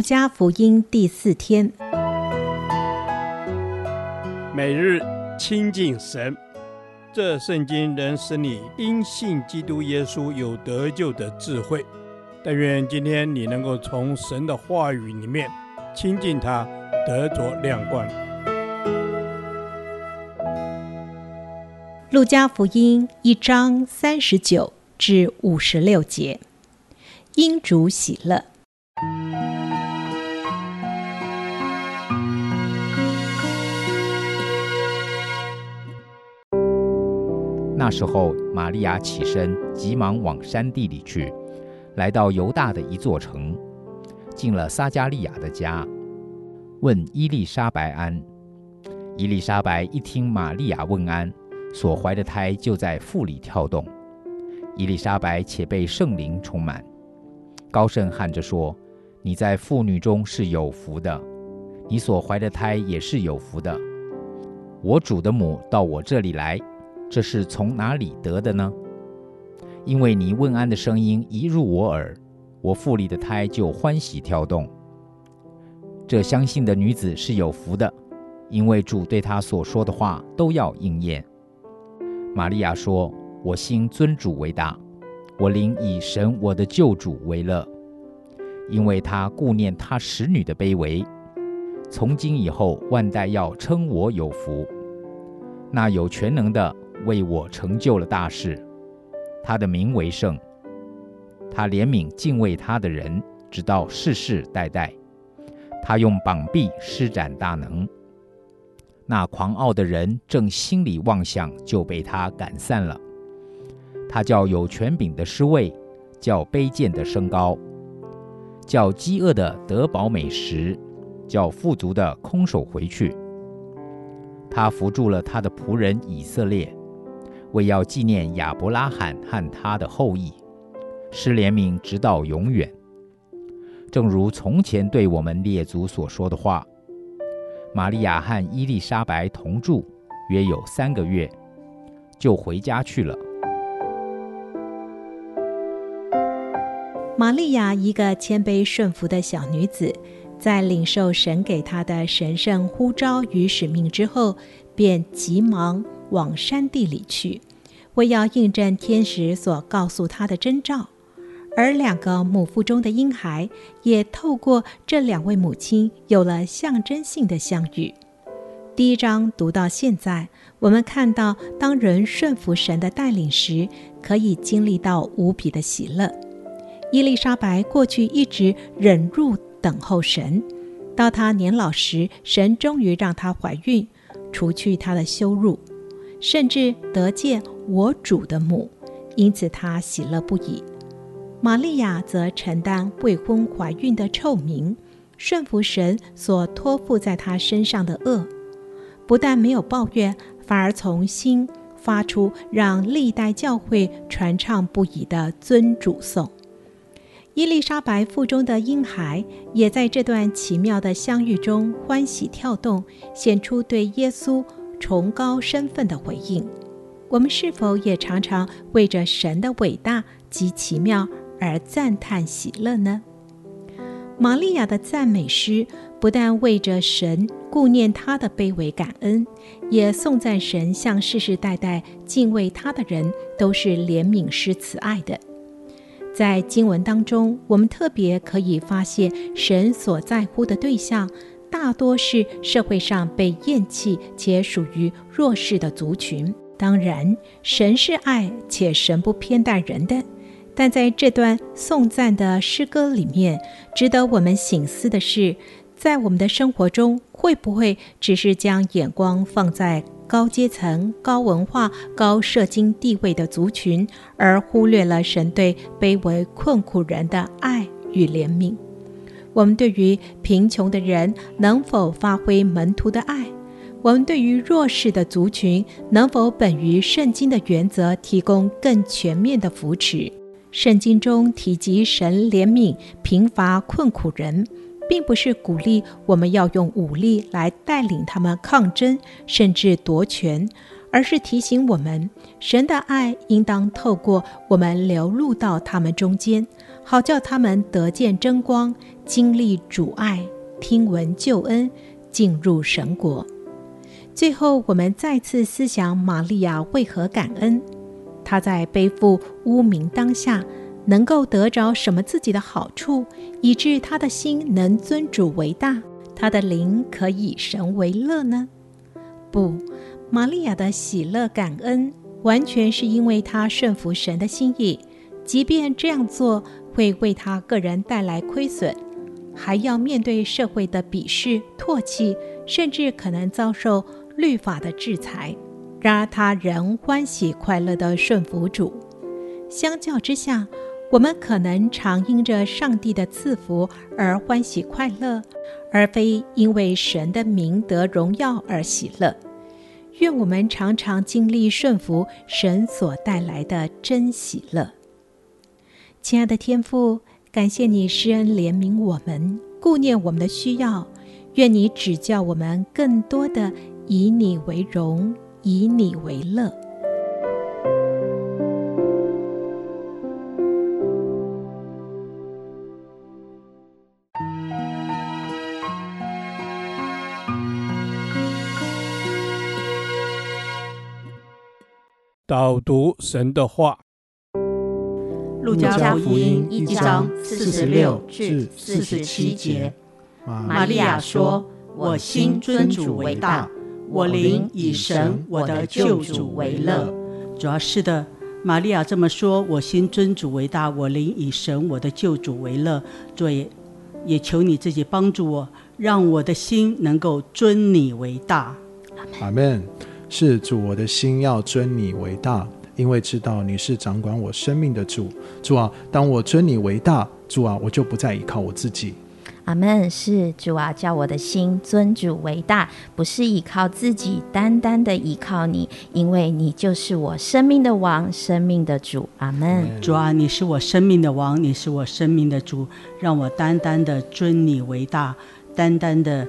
路加福音第四天，每日亲近神，这圣经能使你因信基督耶稣有得救的智慧。但愿今天你能够从神的话语里面亲近他，得着亮光。路加福音一章三十九至五十六节，因主喜乐。那时候，玛利亚起身，急忙往山地里去。来到犹大的一座城，进了撒迦利亚的家，问伊丽莎白安。伊丽莎白一听玛利亚问安，所怀的胎就在腹里跳动。伊丽莎白且被圣灵充满，高声喊着说：“你在妇女中是有福的，你所怀的胎也是有福的。我主的母到我这里来，这是从哪里得的呢？”因为你问安的声音一入我耳，我腹里的胎就欢喜跳动。这相信的女子是有福的，因为主对她所说的话都要应验。玛利亚说：“我心尊主为大，我灵以神我的救主为乐，因为他顾念他使女的卑微。从今以后，万代要称我有福。那有全能的为我成就了大事。”他的名为圣，他怜悯敬畏他的人，直到世世代代。他用膀臂施展大能，那狂傲的人正心里妄想，就被他赶散了。他叫有权柄的失位，叫卑贱的升高，叫饥饿的得饱美食，叫富足的空手回去。他扶助了他的仆人以色列。为要纪念亚伯拉罕和他的后裔，施怜悯直到永远，正如从前对我们列祖所说的话。玛利亚和伊丽莎白同住约有三个月，就回家去了。玛利亚，一个谦卑顺服的小女子，在领受神给她的神圣呼召与使命之后，便急忙。往山地里去，为要印证天使所告诉他的征兆，而两个母腹中的婴孩也透过这两位母亲有了象征性的相遇。第一章读到现在，我们看到，当人顺服神的带领时，可以经历到无比的喜乐。伊丽莎白过去一直忍辱等候神，到她年老时，神终于让她怀孕，除去她的羞辱。甚至得见我主的母，因此他喜乐不已。玛利亚则承担未婚怀孕的臭名，顺服神所托付在她身上的轭，不但没有抱怨，反而从心发出让历代教会传唱不已的尊主颂。伊丽莎白腹中的婴孩也在这段奇妙的相遇中欢喜跳动，显出对耶稣。崇高身份的回应，我们是否也常常为着神的伟大及奇妙而赞叹喜乐呢？玛利亚的赞美诗不但为着神顾念他的卑微感恩，也颂赞神向世世代代敬畏他的人都是怜悯施慈爱的。在经文当中，我们特别可以发现神所在乎的对象。大多是社会上被厌弃且属于弱势的族群。当然，神是爱，且神不偏待人的。但在这段颂赞的诗歌里面，值得我们省思的是，在我们的生活中，会不会只是将眼光放在高阶层、高文化、高社经地位的族群，而忽略了神对卑微困苦人的爱与怜悯？我们对于贫穷的人能否发挥门徒的爱？我们对于弱势的族群能否本于圣经的原则提供更全面的扶持？圣经中提及神怜悯贫乏困苦人，并不是鼓励我们要用武力来带领他们抗争，甚至夺权。而是提醒我们，神的爱应当透过我们流露到他们中间，好叫他们得见真光，经历主爱，听闻救恩，进入神国。最后，我们再次思想玛利亚为何感恩？她在背负污名当下，能够得着什么自己的好处，以致她的心能尊主为大，她的灵可以神为乐呢？不，玛利亚的喜乐感恩，完全是因为她顺服神的心意，即便这样做会为她个人带来亏损，还要面对社会的鄙视、唾弃，甚至可能遭受律法的制裁。然而，她仍欢喜快乐地顺服主。相较之下，我们可能常因着上帝的赐福而欢喜快乐，而非因为神的名得荣耀而喜乐。愿我们常常经历顺服神所带来的真喜乐。亲爱的天父，感谢你施恩怜悯我们，顾念我们的需要。愿你指教我们更多的以你为荣，以你为乐。导读神的话，《路加福音》一章四十六至四十七节，玛利亚说：“我心尊主为大，我灵以神我的救主为乐。”主要是的，玛利亚这么说：“我心尊主为大，我灵以神我的救主为乐。”主也也求你自己帮助我，让我的心能够尊你为大。阿门。是主，我的心要尊你为大，因为知道你是掌管我生命的主。主啊，当我尊你为大，主啊，我就不再依靠我自己。阿门。是主啊，叫我的心尊主为大，不是依靠自己，单单的依靠你，因为你就是我生命的王，生命的主。阿门。主啊，你是我生命的王，你是我生命的主，让我单单的尊你为大，单单的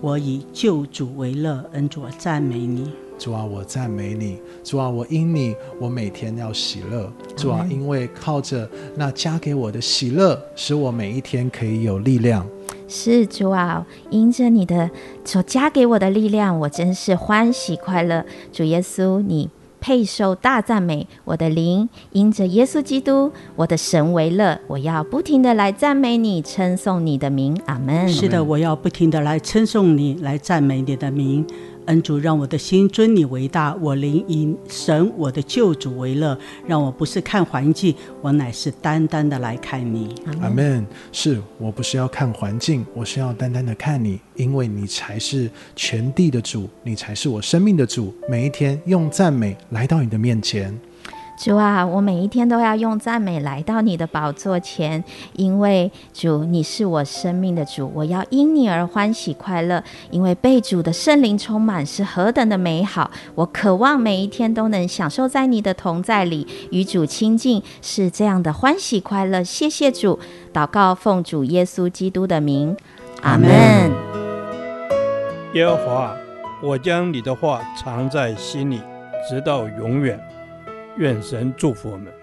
我以救主为乐，恩主，我赞美你。主啊，我赞美你。主啊，我因你，我每天要喜乐。主啊，因为靠着那加给我的喜乐，使我每一天可以有力量。是主啊，因着你的所加给我的力量，我真是欢喜快乐。主耶稣，你配受大赞美。我的灵因着耶稣基督，我的神为乐。我要不停的来赞美你，称颂你的名。阿门。是的，我要不停的来称颂你，来赞美你的名。恩主，让我的心尊你为大，我灵以神我的救主为乐，让我不是看环境，我乃是单单的来看你。阿门。是我不是要看环境，我是要单单的看你，因为你才是全地的主，你才是我生命的主。每一天用赞美来到你的面前。主啊，我每一天都要用赞美来到你的宝座前，因为主，你是我生命的主，我要因你而欢喜快乐，因为被主的圣灵充满是何等的美好。我渴望每一天都能享受在你的同在里，与主亲近，是这样的欢喜快乐。谢谢主，祷告奉主耶稣基督的名，阿门。耶和华，我将你的话藏在心里，直到永远。愿神祝福我们。